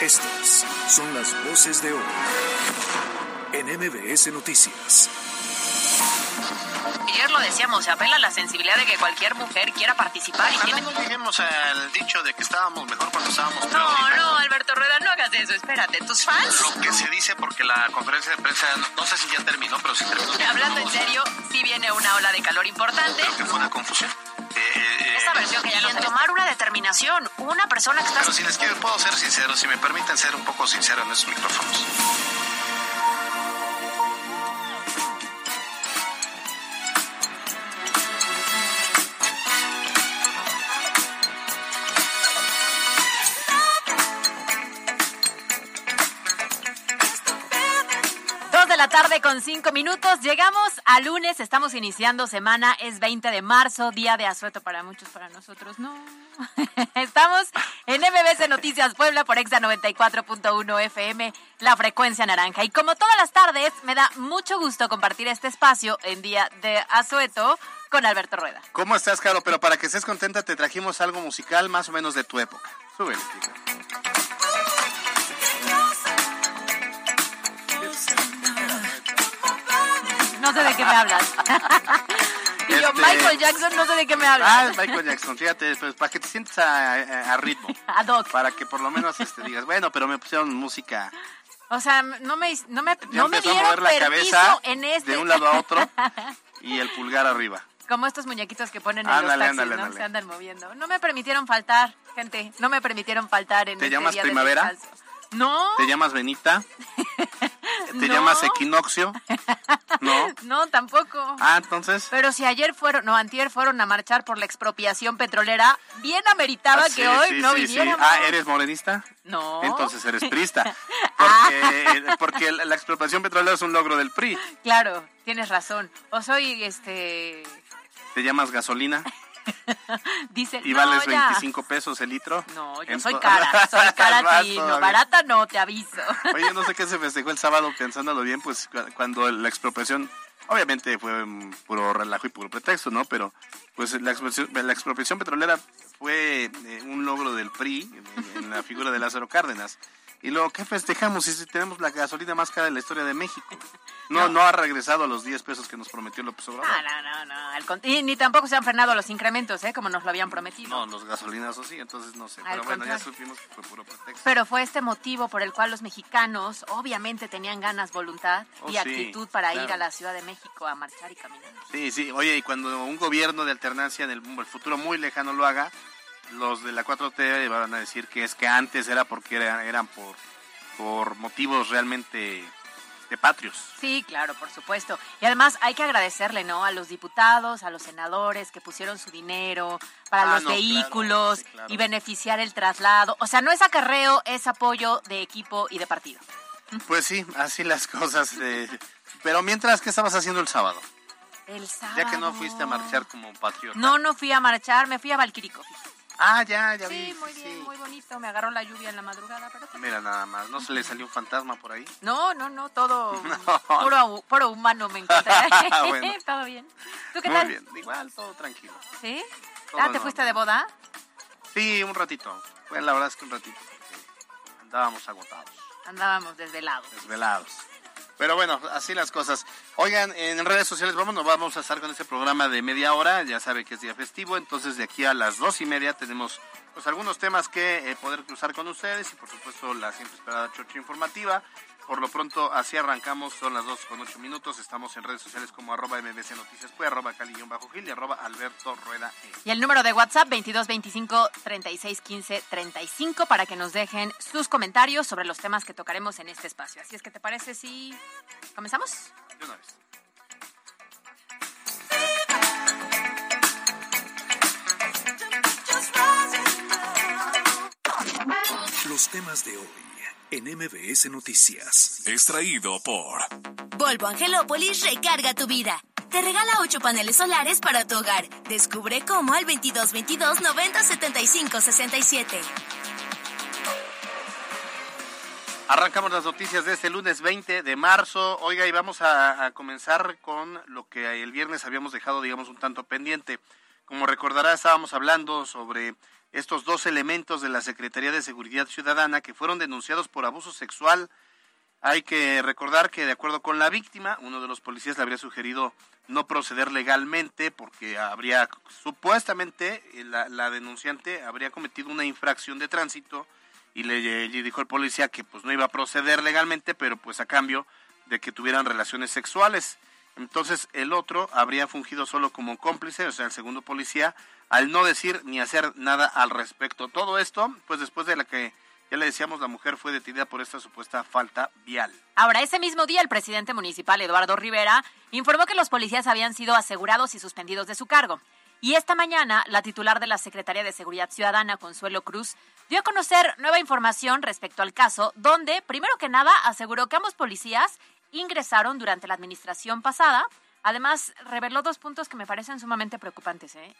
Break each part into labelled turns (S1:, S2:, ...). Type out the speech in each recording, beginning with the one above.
S1: Estas son las voces de hoy en MBS Noticias.
S2: Ayer lo decíamos, se apela a la sensibilidad de que cualquier mujer quiera participar.
S3: Y tiene... no lleguemos al dicho de que estábamos mejor cuando estábamos peor.
S2: No, no, Alberto Rueda, no hagas eso, espérate. ¿Tus fans?
S3: Lo que se dice porque la conferencia de prensa, no, sé si ya terminó, pero sí terminó.
S2: Hablando en serio, sí viene una ola de calor importante.
S3: Creo que fue una confusión.
S2: Versión que ya y en tomar una determinación, una persona que está...
S3: Pero si les quiero, puedo ser sincero, si me permiten ser un poco sincero en esos micrófonos.
S2: La tarde con cinco minutos. Llegamos a lunes, estamos iniciando semana, es 20 de marzo, día de asueto para muchos, para nosotros no. estamos en MBC Noticias Puebla por Exa 94.1 FM, la frecuencia naranja. Y como todas las tardes, me da mucho gusto compartir este espacio en día de asueto con Alberto Rueda.
S3: ¿Cómo estás, Caro? Pero para que estés contenta, te trajimos algo musical más o menos de tu época. Súbele,
S2: no sé de qué me hablas. y yo, este, Michael Jackson, no sé de qué me hablas.
S3: Ah, Michael Jackson, fíjate, pues, para que te sientas a, ritmo.
S2: A doc.
S3: Para que por lo menos este, digas, bueno, pero me pusieron música.
S2: O sea, no me, no me, no me dieron a mover la cabeza en este.
S3: de un lado a otro y el pulgar arriba.
S2: Como estos muñequitos que ponen en los taxis, ¿no? Se andan moviendo. No me permitieron faltar, gente. No me permitieron faltar en
S3: ¿Te
S2: este
S3: llamas
S2: día
S3: primavera?
S2: no.
S3: ¿Te llamas Benita? ¿Te llamas equinoccio? No.
S2: No, tampoco.
S3: Ah, entonces.
S2: Pero si ayer fueron, no, antier fueron a marchar por la expropiación petrolera, bien ameritaba ah, que hoy no sí,
S3: Ah, ¿eres morenista?
S2: No.
S3: Entonces eres prista. Porque, porque la expropiación petrolera es un logro del PRI.
S2: Claro, tienes razón. O soy, este...
S3: ¿Te llamas gasolina?
S2: Dice,
S3: ¿Y vales 25 pesos el litro?
S2: No, yo soy cara, soy cara a ti, no, barata no, te aviso.
S3: Oye, no sé qué se festejó el sábado, pensándolo bien, pues cuando la expropiación, obviamente fue puro relajo y puro pretexto, ¿no? Pero pues la expropiación, la expropiación petrolera fue eh, un logro del PRI en la figura de Lázaro Cárdenas. Y luego, ¿qué festejamos si tenemos la gasolina más cara de la historia de México? No, no, ha regresado a los 10 pesos que nos prometió López Obrador.
S2: No, no, no, no. Y ni tampoco se han frenado los incrementos, ¿eh? Como nos lo habían prometido.
S3: No, los gasolinazos sí, entonces no sé. pero bueno, ya supimos que fue puro pretexto.
S2: Pero fue este motivo por el cual los mexicanos obviamente tenían ganas, voluntad y oh, actitud para ir a la Ciudad de México a marchar y caminar.
S3: Sí, sí. Oye, y cuando un gobierno de alternancia en el futuro muy lejano lo haga, los de la 4T van a decir que es que antes era porque eran, eran por, por motivos realmente de patrios.
S2: Sí, claro, por supuesto. Y además hay que agradecerle, ¿no? A los diputados, a los senadores que pusieron su dinero para ah, los vehículos y beneficiar el traslado. O sea, no es acarreo, es apoyo de equipo y de partido.
S3: Pues sí, así las cosas. Pero mientras, ¿qué estabas haciendo el sábado?
S2: El sábado.
S3: Ya que no fuiste a marchar como patriota.
S2: No, no fui a marchar, me fui a Valquirico.
S3: Ah, ya, ya vi.
S2: Sí, muy bien, muy bonito. Me agarró la lluvia en la madrugada, pero...
S3: Mira, nada más. ¿No se le salió un fantasma por ahí?
S2: No, no, no. Todo Puro, humano me encontré. bueno. todo bien. ¿Tú qué
S3: muy
S2: tal?
S3: bien. Igual, todo tranquilo.
S2: ¿Sí? ah, ¿te fuiste de boda?
S3: Sí, un ratito. Bueno, la verdad es que un ratito. Andábamos agotados.
S2: Andábamos desvelados.
S3: Desvelados. Pero bueno, así las cosas. Oigan, en redes sociales vamos, vamos a estar con este programa de media hora. Ya sabe que es día festivo, entonces de aquí a las dos y media tenemos pues algunos temas que eh, poder cruzar con ustedes y por supuesto la siempre esperada chocha informativa. Por lo pronto, así arrancamos, son las 2 con 8 minutos. Estamos en redes sociales como arroba mbc noticias, pues, arroba bajo gil y arroba alberto rueda. E.
S2: Y el número de WhatsApp 2225 3615 35 para que nos dejen sus comentarios sobre los temas que tocaremos en este espacio. Así es que, ¿te parece si comenzamos?
S3: De una vez.
S1: Los temas de hoy en MBS Noticias. Extraído por
S4: Volvo Angelópolis recarga tu vida. Te regala 8 paneles solares para tu hogar. Descubre cómo al 2222 90 75 67.
S3: Arrancamos las noticias de este lunes 20 de marzo. Oiga, y vamos a, a comenzar con lo que el viernes habíamos dejado, digamos, un tanto pendiente Como recordará, estábamos hablando sobre estos dos elementos de la Secretaría de Seguridad Ciudadana que fueron denunciados por abuso sexual. Hay que recordar que de acuerdo con la víctima, uno de los policías le habría sugerido no proceder legalmente porque habría supuestamente eh, la, denunciante habría cometido una infracción de tránsito y le, dijo el policía que pues no iba a proceder legalmente, pero pues a cambio de que tuvieran relaciones sexuales. Entonces el otro habría fungido solo como cómplice, o sea, el segundo policía, al no decir ni hacer nada al respecto. Todo esto, pues después de la que ya le decíamos, la mujer fue detenida por esta supuesta falta vial.
S2: Ahora, ese mismo día, el presidente municipal, Eduardo Rivera, informó que los policías habían sido asegurados y suspendidos de su cargo. Y esta mañana, la titular de la Secretaría de Seguridad Ciudadana, Consuelo Cruz, dio a conocer nueva información respecto al caso, donde, primero que nada, aseguró que ambos policías ingresaron durante la administración pasada. Además, reveló dos puntos que me parecen sumamente preocupantes. ¿eh?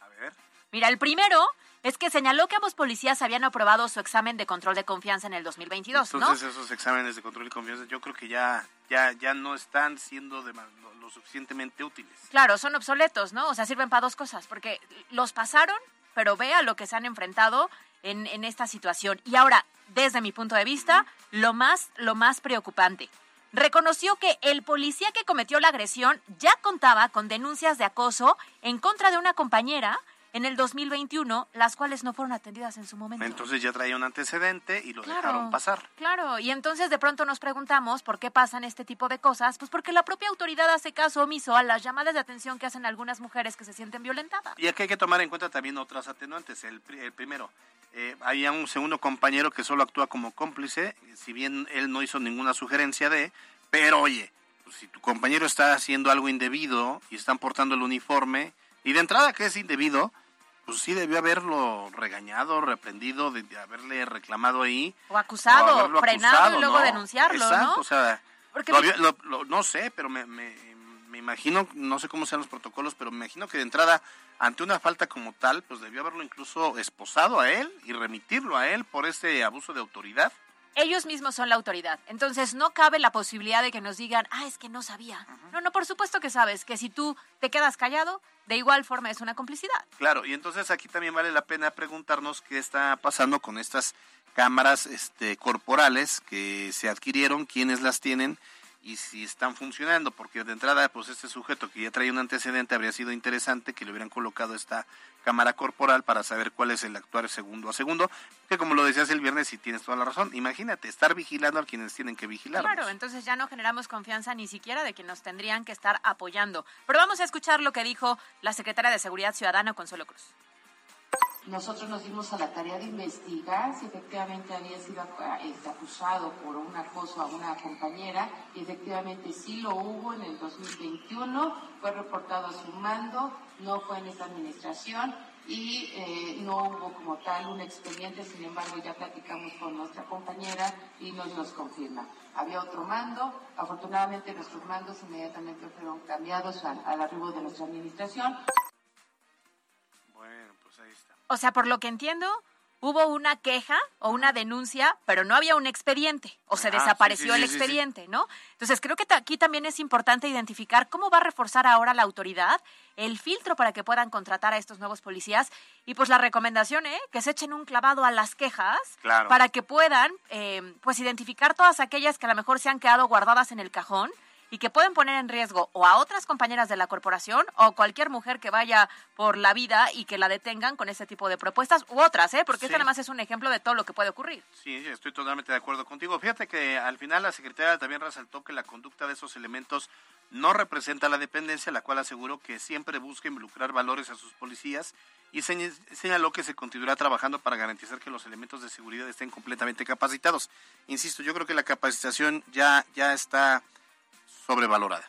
S3: A ver.
S2: Mira, el primero es que señaló que ambos policías habían aprobado su examen de control de confianza en el 2022,
S3: Entonces esos exámenes de control de confianza yo creo que ya, ya, ya no están siendo lo, suficientemente útiles.
S2: Claro, son obsoletos, ¿no? O sea, sirven para dos cosas, porque los pasaron, pero vea lo que se han enfrentado en, en esta situación. Y ahora, desde mi punto de vista, lo más, lo más preocupante reconoció que el policía que cometió la agresión ya contaba con denuncias de acoso en contra de una compañera en el 2021, las cuales no fueron atendidas en su momento.
S3: Entonces ya traía un antecedente y lo dejaron pasar.
S2: Claro, y entonces de pronto nos preguntamos por qué pasan este tipo de cosas, pues porque la propia autoridad hace caso omiso a las llamadas de atención que hacen algunas mujeres que se sienten violentadas.
S3: Y aquí hay que tomar en cuenta también otras atenuantes. El, primero, eh, hay un segundo compañero que solo actúa como cómplice, si bien él no hizo ninguna sugerencia de, pero oye, pues si tu compañero está haciendo algo indebido y están portando el uniforme, y de entrada que es indebido, pues sí debió haberlo regañado, reprendido, de, haberle reclamado ahí.
S2: O acusado, frenado y luego denunciarlo, Exacto, ¿no?
S3: o sea, no sé, pero me, me, me, imagino, no sé cómo sean los protocolos, pero me imagino que de entrada, ante una falta como tal, pues debió haberlo incluso esposado a él y remitirlo a él por ese abuso de autoridad
S2: ellos mismos son la autoridad. Entonces no cabe la posibilidad de que nos digan, ah, es que no sabía. No, no, por supuesto que sabes que si tú te quedas callado, de igual forma es una complicidad.
S3: Claro, y entonces aquí también vale la pena preguntarnos qué está pasando con estas cámaras este, corporales que se adquirieron, quiénes las tienen y si están funcionando, porque de entrada, pues este sujeto que ya traía un antecedente habría sido interesante que le hubieran colocado esta cámara corporal para saber cuál es el actuar segundo a segundo, que como lo decías el viernes, y tienes toda la razón, imagínate, estar vigilando a quienes tienen que vigilar.
S2: Claro, entonces ya no generamos confianza ni siquiera de que nos tendrían que estar apoyando. Pero vamos a escuchar lo que dijo la secretaria de Seguridad Ciudadana, Consuelo Cruz.
S5: Nosotros nos dimos a la tarea de investigar si efectivamente había sido este, acusado por un acoso a una compañera y efectivamente sí lo hubo en el 2021, fue reportado a su mando, no fue en esta administración y eh, no hubo como tal un expediente, sin embargo ya platicamos con nuestra compañera y nos los confirma. Había otro mando, afortunadamente nuestros mandos inmediatamente fueron cambiados al, al arribo de nuestra administración.
S2: O sea, por lo que entiendo, hubo una queja o una denuncia, pero no había un expediente o se ah, desapareció el expediente, ¿no? Entonces, creo que aquí también es importante identificar cómo va a reforzar ahora la autoridad el filtro para que puedan contratar a estos nuevos policías y pues la recomendación, ¿eh? Que se echen un clavado a las quejas para que puedan, eh, pues, identificar todas aquellas que a lo mejor se han quedado guardadas en el cajón y que pueden poner en riesgo o a otras compañeras de la corporación o cualquier mujer que vaya por la vida y que la detengan con ese tipo de propuestas u otras, ¿eh? porque sí. este además es un ejemplo de todo lo que puede ocurrir.
S3: Sí, estoy totalmente de acuerdo contigo. Fíjate que al final la secretaria también resaltó que la conducta de esos elementos no representa la dependencia, la cual aseguró que siempre busca involucrar valores a sus policías y señaló que se continuará trabajando para garantizar que los elementos de seguridad estén completamente capacitados. Insisto, yo creo que la capacitación ya, ya está sobrevalorada.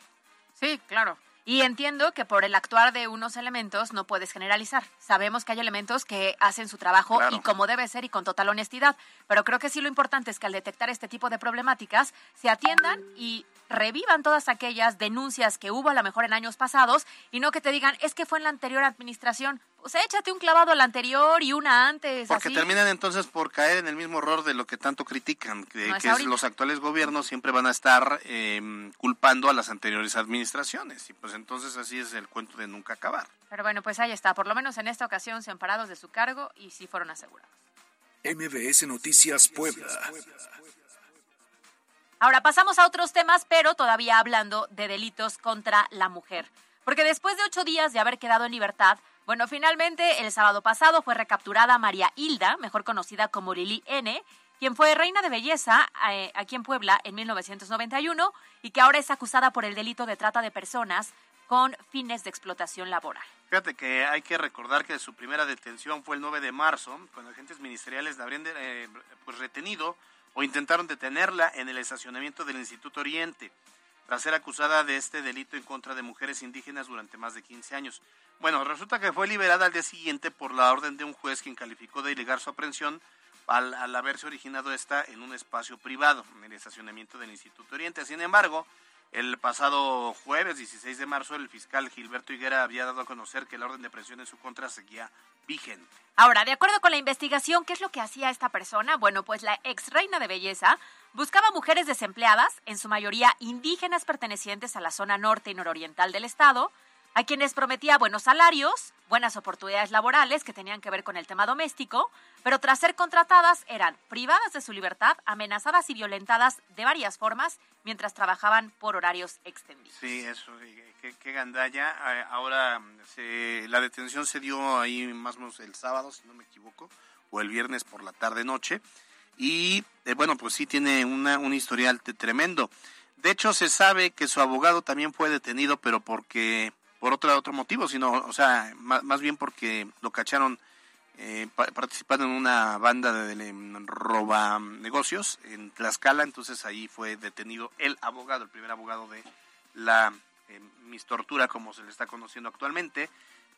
S2: Sí, claro. Y entiendo que por el actuar de unos elementos no puedes generalizar. Sabemos que hay elementos que hacen su trabajo y como debe ser y con total honestidad, pero creo que sí lo importante es que al detectar este tipo de problemáticas se atiendan y revivan todas aquellas denuncias que hubo a lo mejor en años pasados y no que te digan es que fue en la anterior administración. Pues échate un clavado al anterior y una antes.
S3: Porque
S2: así.
S3: terminan entonces por caer en el mismo error de lo que tanto critican,
S2: No es
S3: que es los actuales gobiernos siempre van a estar eh, culpando a las anteriores administraciones. Y pues entonces así es el cuento de nunca acabar.
S2: Pero bueno, pues ahí está. Por lo menos en esta ocasión se han parado de su cargo y sí fueron asegurados.
S1: MBS Noticias Puebla.
S2: Ahora pasamos a otros temas, pero todavía hablando de delitos contra la mujer. Porque después de ocho días de haber quedado en libertad, bueno, finalmente el sábado pasado fue recapturada María Hilda, mejor conocida como Lili N., quien fue reina de belleza eh, aquí en Puebla en 1991 y que ahora es acusada por el delito de trata de personas con fines de explotación laboral.
S3: Fíjate que hay que recordar que su primera detención fue el 9 de marzo, cuando agentes ministeriales la habrían eh, pues retenido o intentaron detenerla en el estacionamiento del Instituto Oriente, tras ser acusada de este delito en contra de mujeres indígenas durante más de 15 años. Bueno, resulta que fue liberada al día siguiente por la orden de un juez quien calificó de ilegal su aprehensión al, al haberse originado esta en un espacio privado, en el estacionamiento del Instituto Oriente. Sin embargo, el pasado jueves 16 de marzo, el fiscal Gilberto Higuera había dado a conocer que la orden de presión en su contra seguía vigente.
S2: Ahora, de acuerdo con la investigación, ¿qué es lo que hacía esta persona? Bueno, pues la ex reina de belleza buscaba mujeres desempleadas, en su mayoría indígenas pertenecientes a la zona norte y nororiental del estado, a quienes prometía buenos salarios, buenas oportunidades laborales que tenían que ver con el tema doméstico, pero tras ser contratadas eran privadas de su libertad, amenazadas y violentadas de varias formas mientras trabajaban por horarios extendidos.
S3: Sí, eso, qué, gandalla. Ahora, la detención se dio ahí más o menos el sábado, si no me equivoco, o el viernes por la tarde-noche. Y eh, bueno, pues sí tiene una, un historial tremendo. De hecho, se sabe que su abogado también fue detenido, pero porque por otro otro motivo, sino, o sea, ma- más, bien porque lo cacharon eh, pa- participando en una banda de, de roba negocios en Tlaxcala, entonces ahí fue detenido el abogado, el primer abogado de la eh, Miss Tortura, como se le está conociendo actualmente,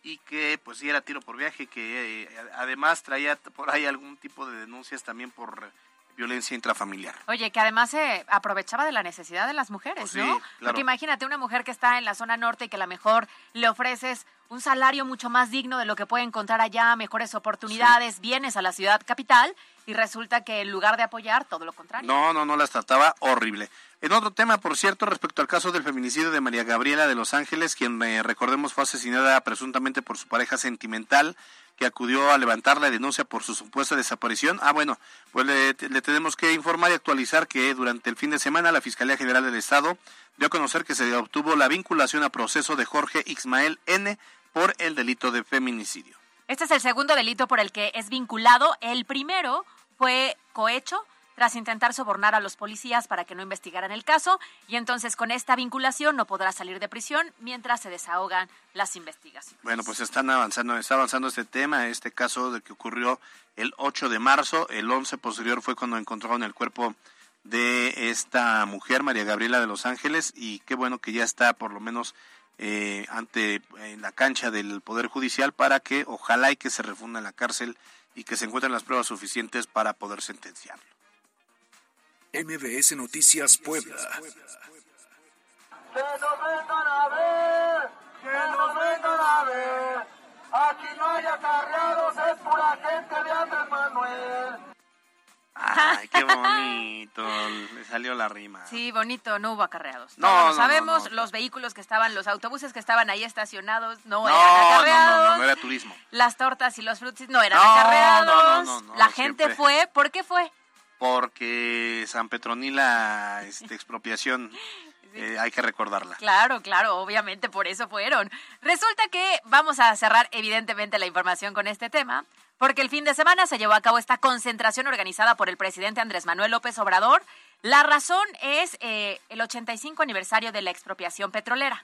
S3: y que pues sí era tiro por viaje, que eh, además traía por ahí algún tipo de denuncias también por violencia intrafamiliar.
S2: Oye, que además se aprovechaba de la necesidad de las mujeres,
S3: Pues sí,
S2: ¿no?
S3: claro.
S2: Porque imagínate una mujer que está en la zona norte y que a lo mejor le ofreces un salario mucho más digno de lo que puede encontrar allá, mejores oportunidades, vienes a la ciudad capital y resulta que en lugar de apoyar, todo lo contrario.
S3: No, no, no las trataba horrible. En otro tema, por cierto, respecto al caso del feminicidio de María Gabriela de Los Ángeles, quien eh, recordemos fue asesinada presuntamente por su pareja sentimental, que acudió a levantar la denuncia por su supuesta desaparición. Ah, bueno, pues le, le tenemos que informar y actualizar que durante el fin de semana la Fiscalía General del Estado dio a conocer que se obtuvo la vinculación a proceso de Jorge Ismael N por el delito de feminicidio.
S2: Este es el segundo delito por el que es vinculado. El primero fue cohecho tras intentar sobornar a los policías para que no investigaran el caso y entonces con esta vinculación no podrá salir de prisión mientras se desahogan las investigaciones.
S3: Bueno, pues están avanzando, está avanzando este tema, este caso de que ocurrió el 8 de marzo, el 11 posterior fue cuando encontraron el cuerpo de esta mujer, María Gabriela de Los Ángeles, y qué bueno que ya está por lo menos eh, ante la cancha del Poder Judicial para que ojalá y que se refunda en la cárcel y que se encuentren las pruebas suficientes para poder sentenciarlo.
S1: MBS Noticias Puebla.
S6: Que nos vengan a ver, que nos vengan a ver. Aquí no hay acarreados, es pura gente de Andrés Manuel.
S3: Ay, qué bonito, le salió la rima.
S2: Sí, bonito, no hubo acarreados.
S3: No, no, no,
S2: sabemos,
S3: no.
S2: los vehículos que estaban, los autobuses que estaban ahí estacionados no,
S3: No,
S2: eran
S3: no, no,
S2: acarreados.
S3: no, no era turismo.
S2: Las tortas y los frutis no eran
S3: No,
S2: acarreados.
S3: no, no, no, no,
S2: La gente
S3: siempre.
S2: fue, ¿por qué fue?
S3: Porque San Petronila, este, expropiación, eh, hay que recordarla.
S2: Claro, claro, obviamente por eso fueron. Resulta que vamos a cerrar evidentemente la información con este tema, porque el fin de semana se llevó a cabo esta concentración organizada por el presidente Andrés Manuel López Obrador. La razón es eh, el 85 aniversario de la expropiación petrolera.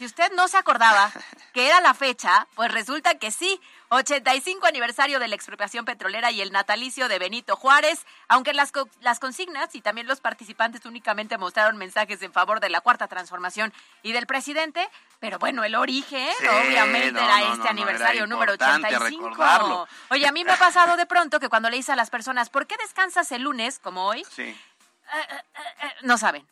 S2: Si usted no se acordaba que era la fecha, pues resulta que sí, 85 aniversario de la expropiación petrolera y el natalicio de Benito Juárez, aunque las, co- las consignas y también los participantes únicamente mostraron mensajes en favor de la cuarta transformación y del presidente, pero bueno, el origen
S3: Sí,
S2: obviamente
S3: no,
S2: era
S3: no,
S2: este
S3: no,
S2: aniversario
S3: era
S2: número
S3: importante
S2: 85.
S3: recordarlo.
S2: Oye, a mí me ha pasado de pronto que cuando le dice a las personas, ¿por qué descansas el lunes como hoy?
S3: Sí.
S2: No saben.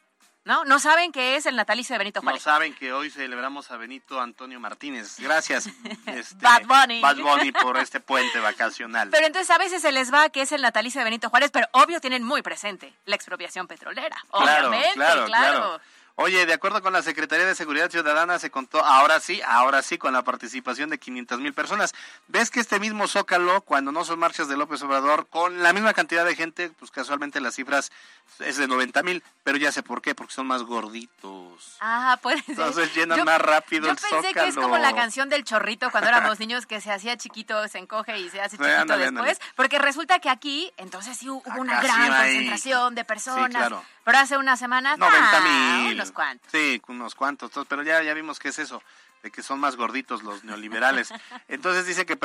S2: ¿No? No saben que es el natalicio de Benito
S3: No
S2: Juárez.
S3: saben que hoy celebramos a Benito Antonio Martínez. Gracias, este,
S2: Bad Bunny.
S3: Bad Bunny, por este puente vacacional.
S2: Pero entonces a veces se les va que es el natalicio de Benito Juárez, pero obvio tienen muy presente la expropiación petrolera.
S3: Claro,
S2: Obviamente,
S3: claro,
S2: claro.
S3: claro. Oye, de acuerdo con la Secretaría de Seguridad Ciudadana, se contó, ahora sí, ahora sí, con la participación de 500 mil personas. ¿Ves que este mismo Zócalo, cuando no son marchas de López Obrador, con la misma cantidad de gente, pues casualmente las cifras es de 90 mil, pero ya sé por qué, porque son más gorditos.
S2: Ah, puede ser.
S3: Entonces llenan más rápido
S2: yo
S3: el
S2: pensé que es
S3: Zócalo.
S2: como la canción del chorrito cuando éramos niños que se hacía chiquito, se encoge y se hace
S3: Sí,
S2: chiquito
S3: ándale,
S2: después.
S3: ándale.
S2: Porque resulta que aquí, entonces sí hubo una
S3: Acá
S2: gran
S3: sí hay-
S2: concentración de personas.
S3: claro.
S2: Pero hace unas semanas,
S3: 90
S2: ah,
S3: mil.
S2: unos cuantos.
S3: Sí, unos cuantos. Pero ya, ya vimos que es eso, de que son más gorditos los neoliberales. Entonces dice que,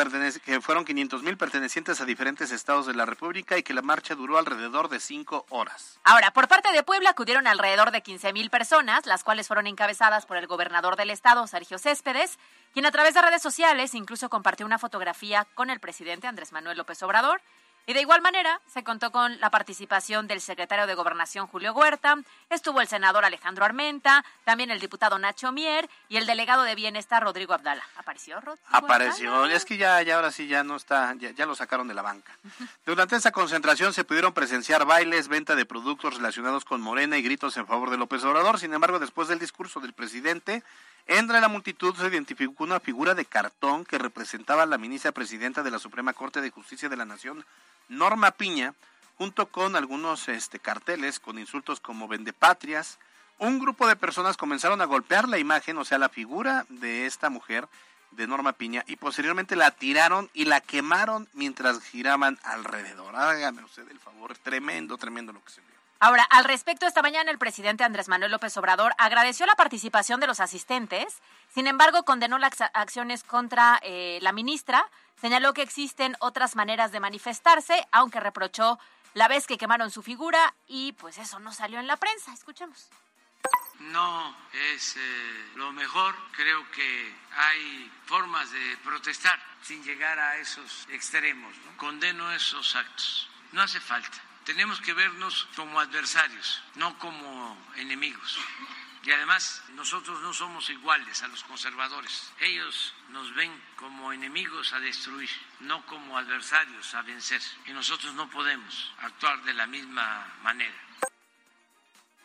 S3: que fueron 500 mil pertenecientes a diferentes estados de la República y que la marcha duró alrededor de cinco horas.
S2: Ahora, por parte de Puebla acudieron alrededor de 15 mil personas, las cuales fueron encabezadas por el gobernador del estado, Sergio Céspedes, quien a través de redes sociales incluso compartió una fotografía con el presidente Andrés Manuel López Obrador. Y de igual manera, se contó con la participación del secretario de Gobernación Julio Huerta, estuvo el senador Alejandro Armenta, también el diputado Nacho Mier y el delegado de Bienestar Rodrigo Abdala. ¿Apareció Rodrigo
S3: Apareció,
S2: Abdala?
S3: es que ya, ya ahora sí ya no está, ya, ya lo sacaron de la banca. Durante esa concentración se pudieron presenciar bailes, venta de productos relacionados con Morena y gritos en favor de López Obrador. Sin embargo, después del discurso del presidente, entre la multitud se identificó una figura de cartón que representaba a la ministra presidenta de la Suprema Corte de Justicia de la Nación, Norma Piña, junto con algunos este, carteles con insultos como vendepatrias. Un grupo de personas comenzaron a golpear la imagen, o sea, la figura de esta mujer, de Norma Piña, y posteriormente la tiraron y la quemaron mientras giraban alrededor. Hágame usted el favor, tremendo, tremendo lo que se vio.
S2: Ahora, al respecto, esta mañana el presidente Andrés Manuel López Obrador agradeció la participación de los asistentes, sin embargo, condenó las acciones contra eh, la ministra, señaló que existen otras maneras de manifestarse, aunque reprochó la vez que quemaron su figura y pues eso no salió en la prensa. Escuchemos.
S7: no es eh, lo mejor. Creo que hay formas de protestar sin llegar a esos extremos. ¿no? Condeno esos actos. No hace falta. Tenemos que vernos como adversarios, no como enemigos. Y además nosotros no somos iguales a los conservadores. Ellos nos ven como enemigos a destruir, no como adversarios a vencer. Y nosotros no podemos actuar de la misma manera.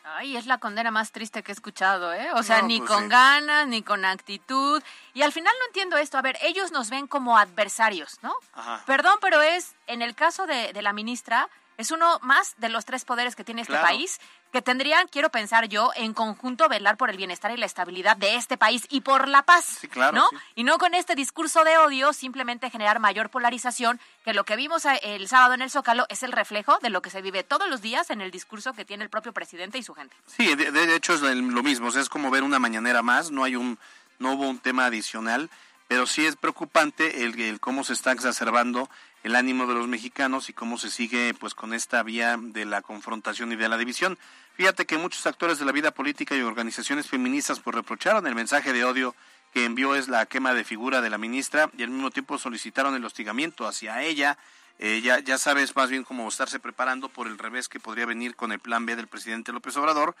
S2: Ay, es la condena más triste que he escuchado, ¿eh? O sea,
S3: No,
S2: ni
S3: pues
S2: con
S3: sí.
S2: ganas, ni con actitud. Y al final no entiendo esto. A ver, ellos nos ven como adversarios, ¿no?
S3: Ajá.
S2: Perdón, pero es, en el caso de, de la ministra, es uno más de los tres poderes que tiene este
S3: Claro.
S2: país, que tendrían, quiero pensar yo, en conjunto velar por el bienestar y la estabilidad de este país y por la paz,
S3: Sí, claro,
S2: ¿no?
S3: sí.
S2: Y no con este discurso de odio simplemente generar mayor polarización, que lo que vimos el sábado en el Zócalo es el reflejo de lo que se vive todos los días en el discurso que tiene el propio presidente y su gente.
S3: Sí, de, de hecho es lo mismo, o sea, es como ver una mañanera más, no hay un, no hubo un tema adicional, pero sí es preocupante el, el cómo se está exacerbando el ánimo de los mexicanos y cómo se sigue pues con esta vía de la confrontación y de la división. Fíjate que muchos actores de la vida política y organizaciones feministas pues reprocharon el mensaje de odio que envió es la quema de figura de la ministra y al mismo tiempo solicitaron el hostigamiento hacia ella. Eh, ya, ya sabes más bien cómo estarse preparando por el revés que podría venir con el plan B del presidente López Obrador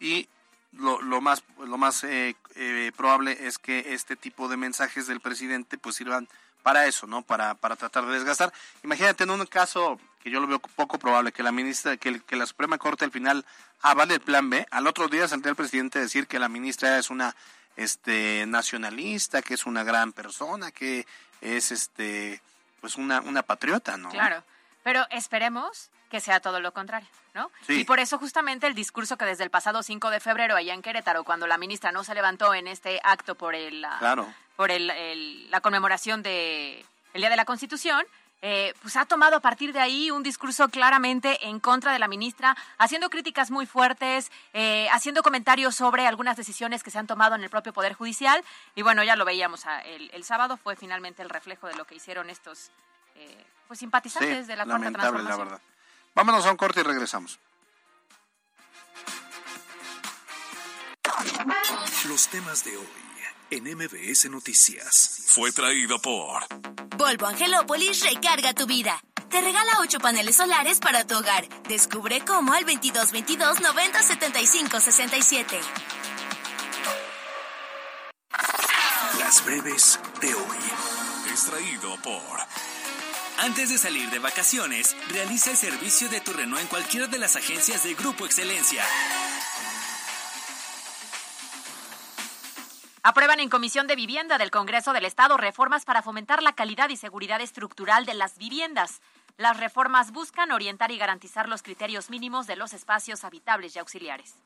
S3: y lo, lo más, lo más eh, eh, probable es que este tipo de mensajes del presidente pues sirvan para eso, ¿no? Para, para tratar de desgastar. Imagínate en un caso que yo lo veo poco probable, que la ministra, que, que la Suprema Corte al final avale el plan B, al otro día saldría el presidente a decir que la ministra es una este nacionalista, que es una gran persona, que es este pues una, una patriota, ¿no?
S2: Claro, pero esperemos que sea todo lo contrario, ¿no?
S3: Sí.
S2: Y por eso justamente el discurso que desde el pasado 5 de febrero allá en Querétaro, cuando la ministra no se levantó en este acto por el, la-
S3: Claro.
S2: por el, el- la conmemoración de el Día de la Constitución, eh, pues ha tomado a partir de ahí un discurso claramente en contra de la ministra, haciendo críticas muy fuertes, eh, haciendo comentarios sobre algunas decisiones que se han tomado en el propio Poder Judicial. Y bueno, ya lo veíamos ah, el, el sábado, fue finalmente el reflejo de lo que hicieron estos eh, pues simpatizantes
S3: Sí,
S2: de la Cuarta
S3: lamentable, la
S2: Transformación.
S3: verdad. Vámonos a un corte y regresamos.
S1: Los temas de hoy en MBS Noticias. Fue traído por
S4: Volvo Angelópolis recarga tu vida. te regala 8 paneles solares para tu hogar. Descubre cómo al 2222 90 75 67.
S1: Las breves de hoy. Extraído por
S8: Antes de salir de vacaciones, realiza el servicio de tu Renault en cualquiera de las agencias de Grupo Excelencia.
S2: Aprueban en Comisión de Vivienda del Congreso del Estado reformas para fomentar la calidad y seguridad estructural de las viviendas. Las reformas buscan orientar y garantizar los criterios mínimos de los espacios habitables y auxiliares.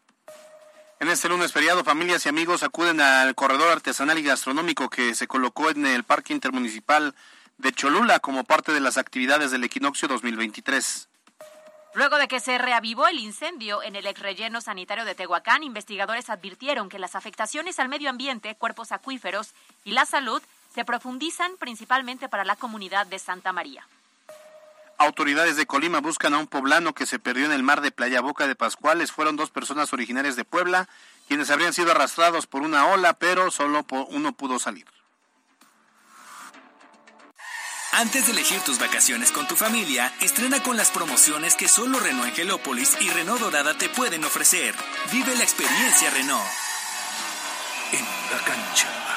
S3: En este lunes feriado, familias y amigos acuden al corredor artesanal y gastronómico que se colocó en el Parque Intermunicipal de Cholula como parte de las actividades del equinoccio 2023.
S2: Luego de que se reavivó el incendio en el ex relleno sanitario de Tehuacán, investigadores advirtieron que las afectaciones al medio ambiente, cuerpos acuíferos y la salud se profundizan principalmente para la comunidad de Santa María.
S3: Autoridades de Colima buscan a un poblano que se perdió en el mar de Playa Boca de Pascuales. Fueron dos personas originarias de Puebla, quienes habrían sido arrastrados por una ola, pero solo uno pudo salir.
S8: Antes de elegir tus vacaciones con tu familia, estrena con las promociones que solo Renault Angelópolis y Renault Dorada te pueden ofrecer. Vive la experiencia Renault.
S1: En la cancha.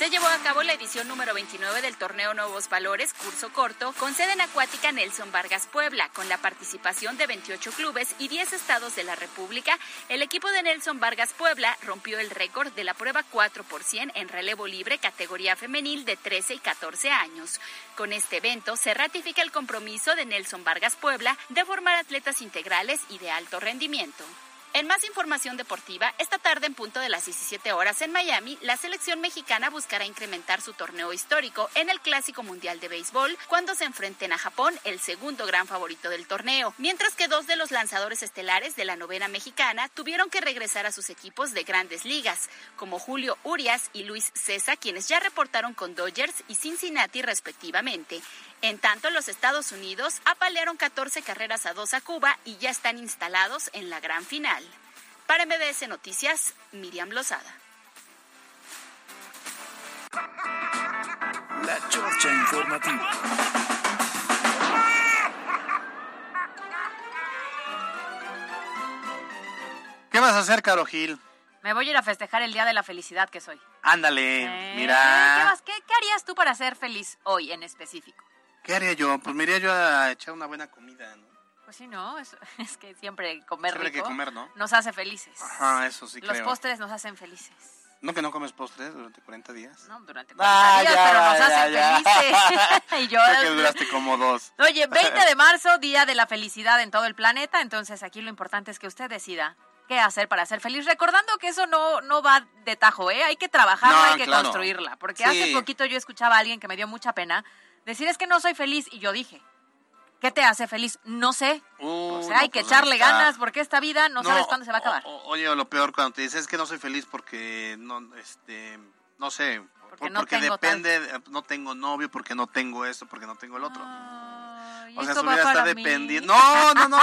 S9: Se llevó a cabo la edición número 29 del torneo Nuevos Valores, curso corto, con sede en Acuática Nelson Vargas Puebla, con la participación de 28 clubes y 10 estados de la República. El equipo de Nelson Vargas Puebla rompió el récord de la prueba 4 por 100 en relevo libre categoría femenil de 13 y 14 años. Con este evento se ratifica el compromiso de Nelson Vargas Puebla de formar atletas integrales y de alto rendimiento. En más información deportiva, esta tarde en punto de las 17 horas en Miami, la selección mexicana buscará incrementar su torneo histórico en el Clásico Mundial de Béisbol cuando se enfrenten a Japón, el segundo gran favorito del torneo, mientras que dos de los lanzadores estelares de la novena mexicana tuvieron que regresar a sus equipos de grandes ligas, como Julio Urias y Luis César, quienes ya reportaron con Dodgers y Cincinnati respectivamente. En tanto, los Estados Unidos apalearon 14 carreras a 2 a Cuba y ya están instalados en la gran final. Para MBS Noticias, Miriam Lozada.
S1: La Chorcha Informativa.
S3: ¿Qué vas a hacer, Caro Gil?
S2: Me voy a ir a festejar el Día de la Felicidad que soy.
S3: Ándale,
S2: Eh,
S3: mira.
S2: ¿Qué, vas- qué- qué harías tú para ser feliz hoy en específico?
S3: ¿Qué haría yo? Pues me iría yo a echar una buena comida, ¿no?
S2: Pues sí, no, es, es que siempre comer
S3: Siempre hay que
S2: rico
S3: comer, ¿no?
S2: nos hace felices.
S3: Ajá, eso sí
S2: Los
S3: creo.
S2: postres nos hacen felices.
S3: ¿No que no comes postres durante 40 días?
S2: No, durante
S3: Ah,
S2: 40 días,
S3: ya,
S2: pero nos
S3: ya,
S2: hacen
S3: ya.
S2: felices. y yo,
S3: Sé que duraste como dos.
S2: Oye, 20 de marzo, Día de la Felicidad en todo el planeta, entonces aquí lo importante es que usted decida qué hacer para ser feliz, recordando que eso no, no va de tajo, ¿eh? Hay que trabajarla,
S3: No,
S2: hay que
S3: claro.
S2: construirla, porque
S3: Sí.
S2: hace poquito yo escuchaba a alguien que me dio mucha pena decir es que no soy feliz y yo dije, ¿qué te hace feliz? No sé. o
S3: Uy,
S2: sea, hay
S3: no,
S2: que
S3: pues
S2: echarle
S3: está.
S2: ganas porque esta vida no, sabes cuándo se va a acabar.
S3: o- o- oye, lo peor cuando te dices es que no soy feliz porque no, este, no sé,
S2: Porque no
S3: depende, de- no tengo novio, porque no tengo esto, porque no tengo el otro.
S2: Ay,
S3: o sea,
S2: va
S3: vida está dependiendo. No, no, no,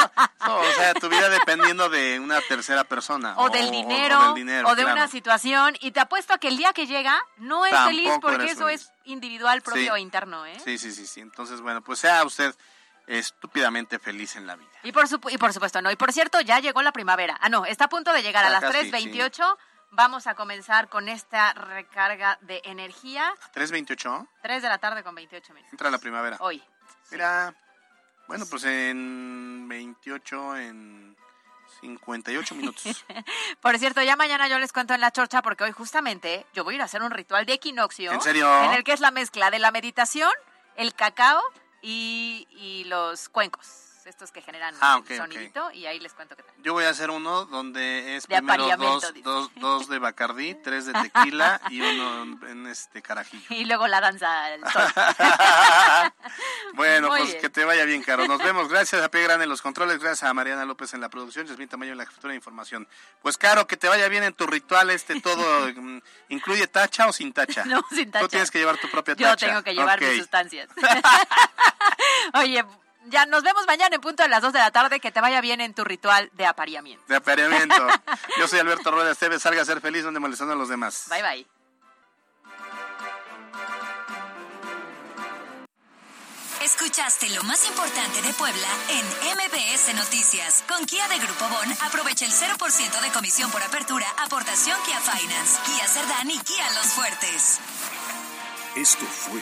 S3: No, O sea, tu vida dependiendo de una tercera persona.
S2: O del dinero, o,
S3: del dinero,
S2: de
S3: claro.
S2: una situación. Y te apuesto a que el día que llega no es
S3: Tampoco
S2: feliz porque eso
S3: feliz.
S2: es individual, propio
S3: Sí.
S2: e interno, ¿eh?
S3: Sí, sí, sí, sí. Entonces, bueno, pues sea usted estúpidamente feliz en la vida.
S2: Y por, supu- y por supuesto, no. Y por cierto, ya llegó la primavera. Ah, no, está a punto de llegar a
S3: Ya
S2: las
S3: casi,
S2: 3.28. Vamos a comenzar con esta recarga de energía.
S3: 3.28,
S2: 3 de la tarde con 28 minutos.
S3: entra la primavera.
S2: Hoy.
S3: Mira, bueno, pues en 28, en 58 minutos.
S2: Por cierto, ya mañana yo les cuento en la chorcha porque hoy justamente yo voy a ir a hacer un ritual de equinoccio.
S3: ¿En serio?
S2: En el que es la mezcla de la meditación, el cacao y, y los cuencos. Estos que generan
S3: Ah,
S2: sonidito y ahí les cuento qué tal.
S3: Yo voy a hacer uno donde es
S2: De
S3: primero dos, dos, dos de Bacardí, tres de tequila y uno en, este carajillo.
S2: Y luego la danza al sol.
S3: bueno,
S2: Muy
S3: pues
S2: bien.
S3: que te vaya bien, Caro. Nos vemos. Gracias a P. Gran en los controles, gracias a Mariana López en la producción, Yasmín Tamayo en la jefatura de información. Pues, Caro, que te vaya bien en tu ritual este todo. mm, ¿Incluye tacha o sin tacha?
S2: No, sin tacha.
S3: Tú tienes que llevar tu propia
S2: Yo
S3: tacha.
S2: tengo que llevar mis sustancias. Oye, ya nos vemos mañana en punto de las 2 de la tarde. Que te vaya bien en tu ritual de apareamiento.
S3: De apareamiento. Yo soy Alberto Rueda Esteves. Salga a ser feliz donde molestando a los demás.
S2: Bye bye.
S10: Escuchaste lo más importante de Puebla en MBS Noticias. Con Kia de Grupo Bon, aprovecha el 0% de comisión por apertura, aportación Kia Finance, Kia Cerdán y Kia Los Fuertes.
S1: Esto fue